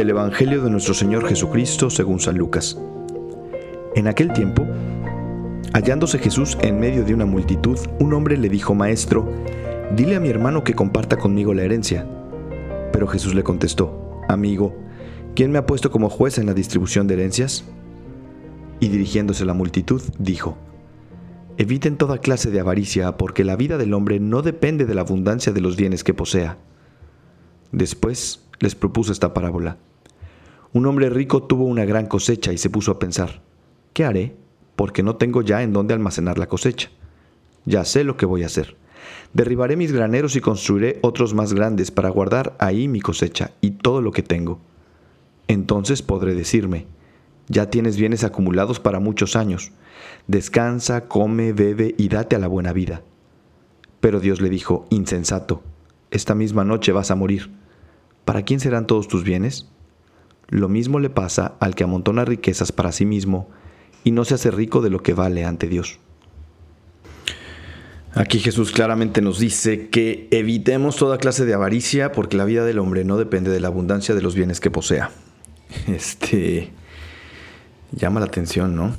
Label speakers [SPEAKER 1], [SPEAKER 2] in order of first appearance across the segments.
[SPEAKER 1] Del Evangelio de nuestro Señor Jesucristo según San Lucas. En aquel tiempo, hallándose Jesús en medio de una multitud, un hombre le dijo, Maestro, dile a mi hermano que comparta conmigo la herencia. Pero Jesús le contestó, Amigo, ¿quién me ha puesto como juez en la distribución de herencias? Y dirigiéndose a la multitud, dijo, Eviten toda clase de avaricia, porque la vida del hombre no depende de la abundancia de los bienes que posea. Después les propuso esta parábola. Un hombre rico tuvo una gran cosecha y se puso a pensar, ¿qué haré? Porque no tengo ya en dónde almacenar la cosecha. Ya sé lo que voy a hacer. Derribaré mis graneros y construiré otros más grandes para guardar ahí mi cosecha y todo lo que tengo. Entonces podré decirme, ya tienes bienes acumulados para muchos años. Descansa, come, bebe y date a la buena vida. Pero Dios le dijo, insensato, esta misma noche vas a morir. ¿Para quién serán todos tus bienes? Lo mismo le pasa al que amontona riquezas para sí mismo y no se hace rico de lo que vale ante Dios. Aquí Jesús claramente nos dice que evitemos toda clase de avaricia porque la vida del hombre no depende de la abundancia de los bienes que posea. Este llama la atención, ¿no?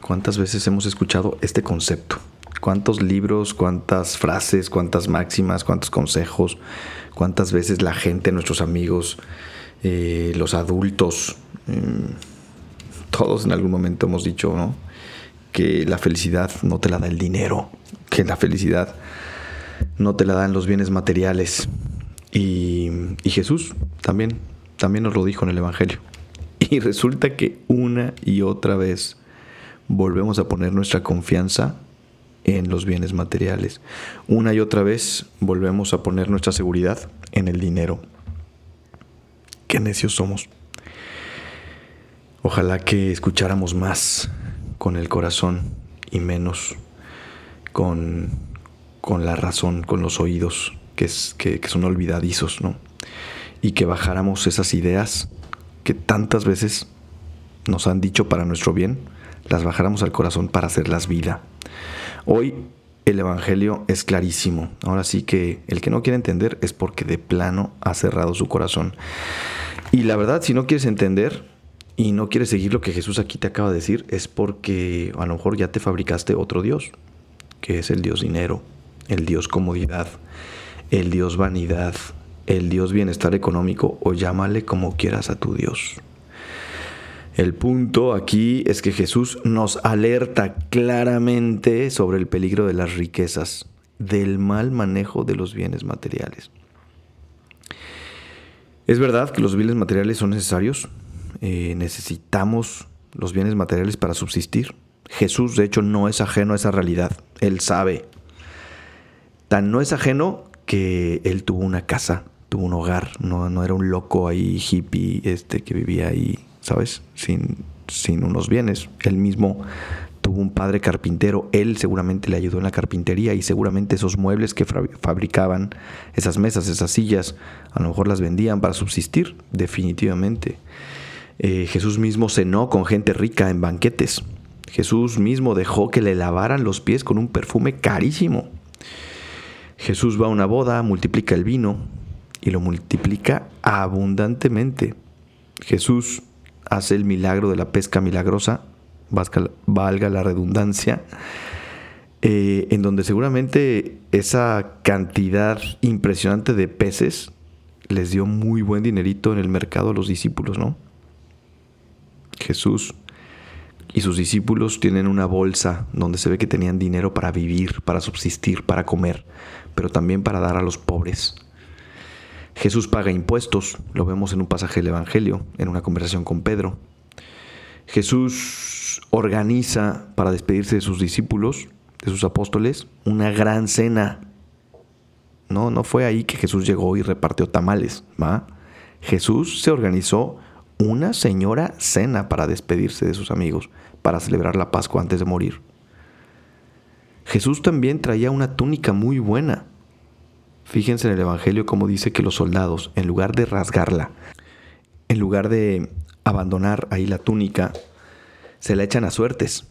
[SPEAKER 1] ¿Cuántas veces hemos escuchado este concepto? ¿Cuántos libros, cuántas frases, cuántas máximas, cuántos consejos, cuántas veces la gente, nuestros amigos, eh, los adultos, mm, todos en algún momento hemos dicho, ¿no? Que la felicidad no te la da el dinero, que la felicidad no te la dan los bienes materiales. Y, y Jesús también, también nos lo dijo en el Evangelio. Y resulta que una y otra vez volvemos a poner nuestra confianza en los bienes materiales. Una y otra vez volvemos a poner nuestra seguridad en el dinero. Qué necios somos. Ojalá que escucháramos más con el corazón y menos con, con la razón, con los oídos, que, que son olvidadizos, ¿no? Y que bajáramos esas ideas que tantas veces nos han dicho para nuestro bien, las bajáramos al corazón para hacerlas vida. Hoy el Evangelio es clarísimo. Ahora sí que el que no quiere entender es porque de plano ha cerrado su corazón. Y la verdad, si no quieres entender y no quieres seguir lo que Jesús aquí te acaba de decir, es porque a lo mejor ya te fabricaste otro Dios, que es el Dios dinero, el Dios comodidad, el Dios vanidad, el Dios bienestar económico o llámale como quieras a tu Dios. El punto aquí es que Jesús nos alerta claramente sobre el peligro de las riquezas, del mal manejo de los bienes materiales. Es verdad que los bienes materiales son necesarios, eh, necesitamos los bienes materiales para subsistir. Jesús, de hecho, no es ajeno a esa realidad, él sabe. Tan no es ajeno que él tuvo una casa, tuvo un hogar, no, no era un loco ahí hippie este, que vivía ahí ¿sabes? Sin, sin unos bienes. Él mismo tuvo un padre carpintero, él seguramente le ayudó en la carpintería y seguramente esos muebles que fabricaban, esas mesas, esas sillas, a lo mejor las vendían para subsistir, definitivamente. Eh, Jesús mismo cenó con gente rica en banquetes. Jesús mismo dejó que le lavaran los pies con un perfume carísimo. Jesús va a una boda, multiplica el vino y lo multiplica abundantemente. Jesús hace el milagro de la pesca milagrosa, valga la redundancia, eh, en donde seguramente esa cantidad impresionante de peces les dio muy buen dinerito en el mercado a los discípulos, ¿no? Jesús y sus discípulos tienen una bolsa donde se ve que tenían dinero para vivir, para subsistir, para comer, pero también para dar a los pobres. Jesús paga impuestos, lo vemos en un pasaje del Evangelio, en una conversación con Pedro. Jesús organiza para despedirse de sus discípulos, de sus apóstoles, una gran cena. No, no fue ahí que Jesús llegó y repartió tamales, ¿va? Jesús se organizó una señora cena para despedirse de sus amigos, para celebrar la Pascua antes de morir. Jesús también traía una túnica muy buena Fíjense en el Evangelio cómo dice que los soldados, en lugar de rasgarla, en lugar de abandonar ahí la túnica, se la echan a suertes.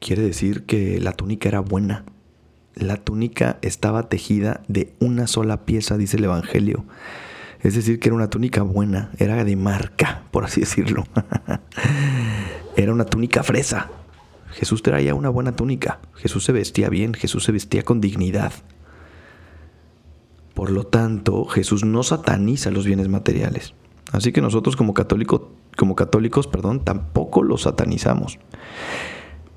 [SPEAKER 1] Quiere decir que la túnica era buena. La túnica estaba tejida de una sola pieza, dice el Evangelio. Es decir, que era una túnica buena, era de marca, por así decirlo. era una túnica fresa. Jesús traía una buena túnica. Jesús se vestía bien, Jesús se vestía con dignidad. Por lo tanto, Jesús no sataniza los bienes materiales. Así que nosotros como, como católicos perdón, tampoco los satanizamos.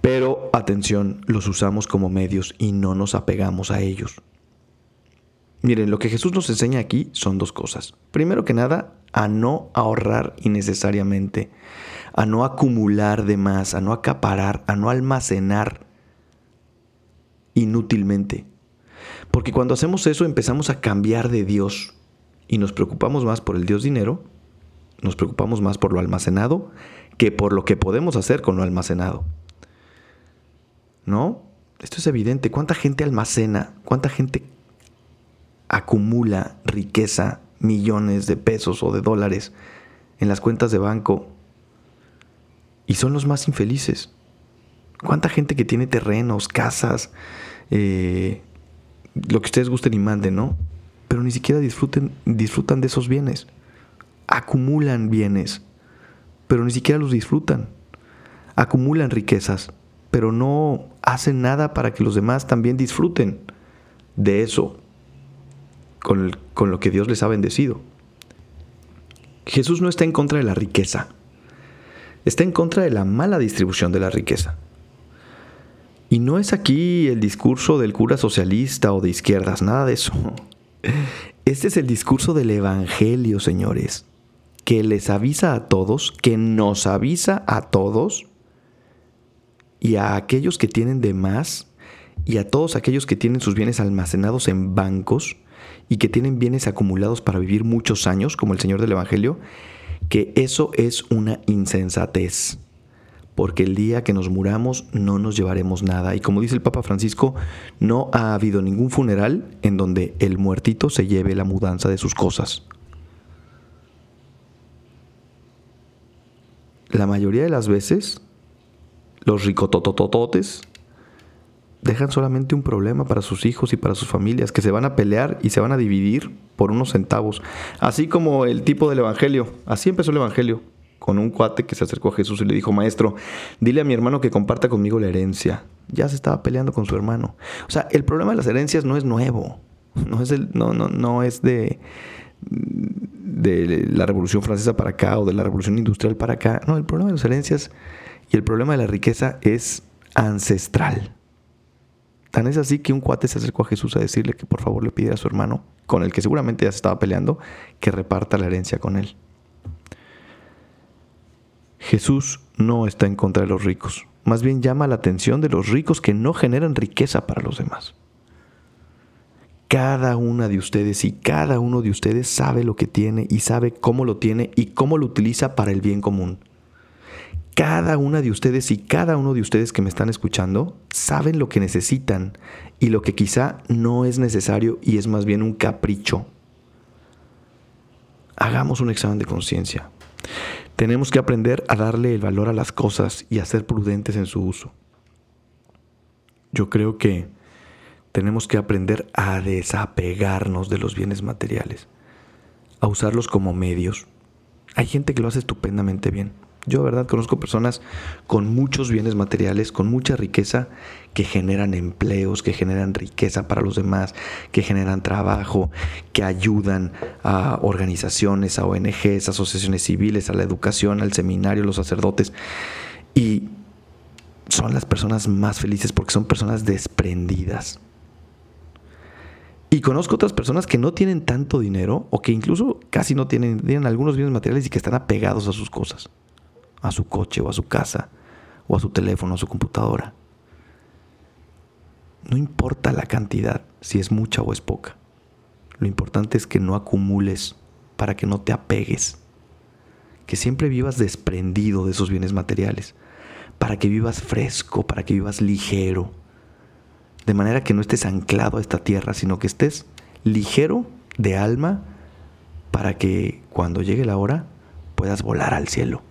[SPEAKER 1] Pero atención, los usamos como medios y no nos apegamos a ellos. Miren, lo que Jesús nos enseña aquí son dos cosas. Primero que nada, a no ahorrar innecesariamente, a no acumular de más, a no acaparar, a no almacenar inútilmente. Porque cuando hacemos eso empezamos a cambiar de Dios y nos preocupamos más por el Dios dinero, nos preocupamos más por lo almacenado que por lo que podemos hacer con lo almacenado. ¿No? Esto es evidente. ¿Cuánta gente almacena? ¿Cuánta gente acumula riqueza, millones de pesos o de dólares en las cuentas de banco y son los más infelices. ¿Cuánta gente que tiene terrenos, casas, eh, lo que ustedes gusten y manden, ¿no? Pero ni siquiera disfruten, disfrutan de esos bienes. Acumulan bienes, pero ni siquiera los disfrutan. Acumulan riquezas, pero no hacen nada para que los demás también disfruten de eso con, lo que Dios les ha bendecido. Jesús no está en contra de la riqueza, está en contra de la mala distribución de la riqueza. Y no es aquí el discurso del cura socialista o de izquierdas, nada de eso. Este es el discurso del Evangelio, señores, que les avisa a todos, que nos avisa a todos y a aquellos que tienen de más y a todos aquellos que tienen sus bienes almacenados en bancos, y que tienen bienes acumulados para vivir muchos años, como el Señor del Evangelio, que eso es una insensatez. Porque el día que nos muramos no nos llevaremos nada. Y como dice el Papa Francisco, no ha habido ningún funeral en donde el muertito se lleve la mudanza de sus cosas. La mayoría de las veces, los ricototototes dejan solamente un problema para sus hijos y para sus familias, que se van a pelear y se van a dividir por unos centavos. Así como el tipo del Evangelio. Así empezó el Evangelio, con un cuate que se acercó a Jesús y le dijo, Maestro, dile a mi hermano que comparta conmigo la herencia. Ya se estaba peleando con su hermano. O sea, el problema de las herencias no es nuevo. No es, el, no, no, no es de, de la Revolución Francesa para acá o de la Revolución Industrial para acá. No, el problema de las herencias y el problema de la riqueza es ancestral. Tan es así que un cuate se acercó a Jesús a decirle que por favor le pidiera a su hermano, con el que seguramente ya se estaba peleando, que reparta la herencia con él. Jesús no está en contra de los ricos, más bien llama la atención de los ricos que no generan riqueza para los demás. Cada una de ustedes y cada uno de ustedes sabe lo que tiene y sabe cómo lo tiene y cómo lo utiliza para el bien común cada una de ustedes y cada uno de ustedes que me están escuchando saben lo que necesitan y lo que quizá no es necesario y es más bien un capricho. Hagamos un examen de conciencia. Tenemos que aprender a darle el valor a las cosas y a ser prudentes en su uso. Yo creo que tenemos que aprender a desapegarnos de los bienes materiales, a usarlos como medios. Hay gente que lo hace estupendamente bien yo, verdad, conozco personas con muchos bienes materiales, con mucha riqueza, que generan empleos, que generan riqueza para los demás, que generan trabajo, que ayudan a organizaciones, a ONGs, asociaciones civiles, a la educación, al seminario, los sacerdotes. Y son las personas más felices porque son personas desprendidas. Y conozco otras personas que no tienen tanto dinero o que incluso casi no tienen, tienen algunos bienes materiales y que están apegados a sus cosas a su coche o a su casa o a su teléfono a su computadora. No importa la cantidad, si es mucha o es poca. Lo importante es que no acumules para que no te apegues. Que siempre vivas desprendido de esos bienes materiales. Para que vivas fresco, para que vivas ligero. De manera que no estés anclado a esta tierra, sino que estés ligero de alma para que cuando llegue la hora puedas volar al cielo.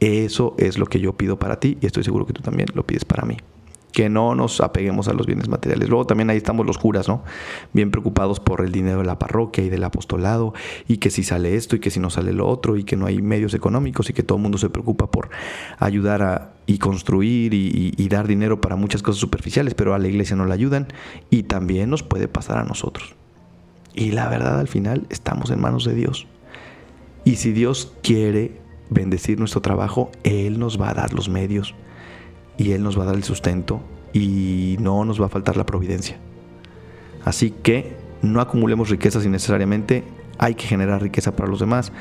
[SPEAKER 1] Eso es lo que yo pido para ti y estoy seguro que tú también lo pides para mí. Que no nos apeguemos a los bienes materiales. Luego también ahí estamos los curas, ¿no? Bien preocupados por el dinero de la parroquia y del apostolado, y que si sale esto y que si no sale lo otro, y que no hay medios económicos y que todo el mundo se preocupa por ayudar a, y construir y, y dar dinero para muchas cosas superficiales, pero a la iglesia no la ayudan y también nos puede pasar a nosotros. Y la verdad al final estamos en manos de Dios. Y si Dios quiere bendecir nuestro trabajo, Él nos va a dar los medios y Él nos va a dar el sustento y no nos va a faltar la providencia. Así que no acumulemos riquezas innecesariamente, hay que generar riqueza para los demás,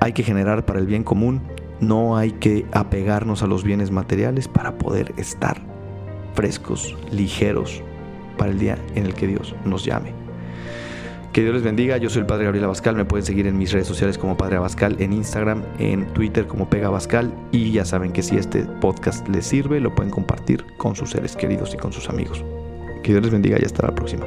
[SPEAKER 1] hay que generar para el bien común, no hay que apegarnos a los bienes materiales para poder estar frescos, ligeros para el día en el que Dios nos llame. Que Dios les bendiga. Yo soy el Padre Gabriel Abascal. Me pueden seguir en mis redes sociales como Padre Abascal, en Instagram, en Twitter como Pega Abascal. Y ya saben que si este podcast les sirve, lo pueden compartir con sus seres queridos y con sus amigos. Que Dios les bendiga y hasta la próxima.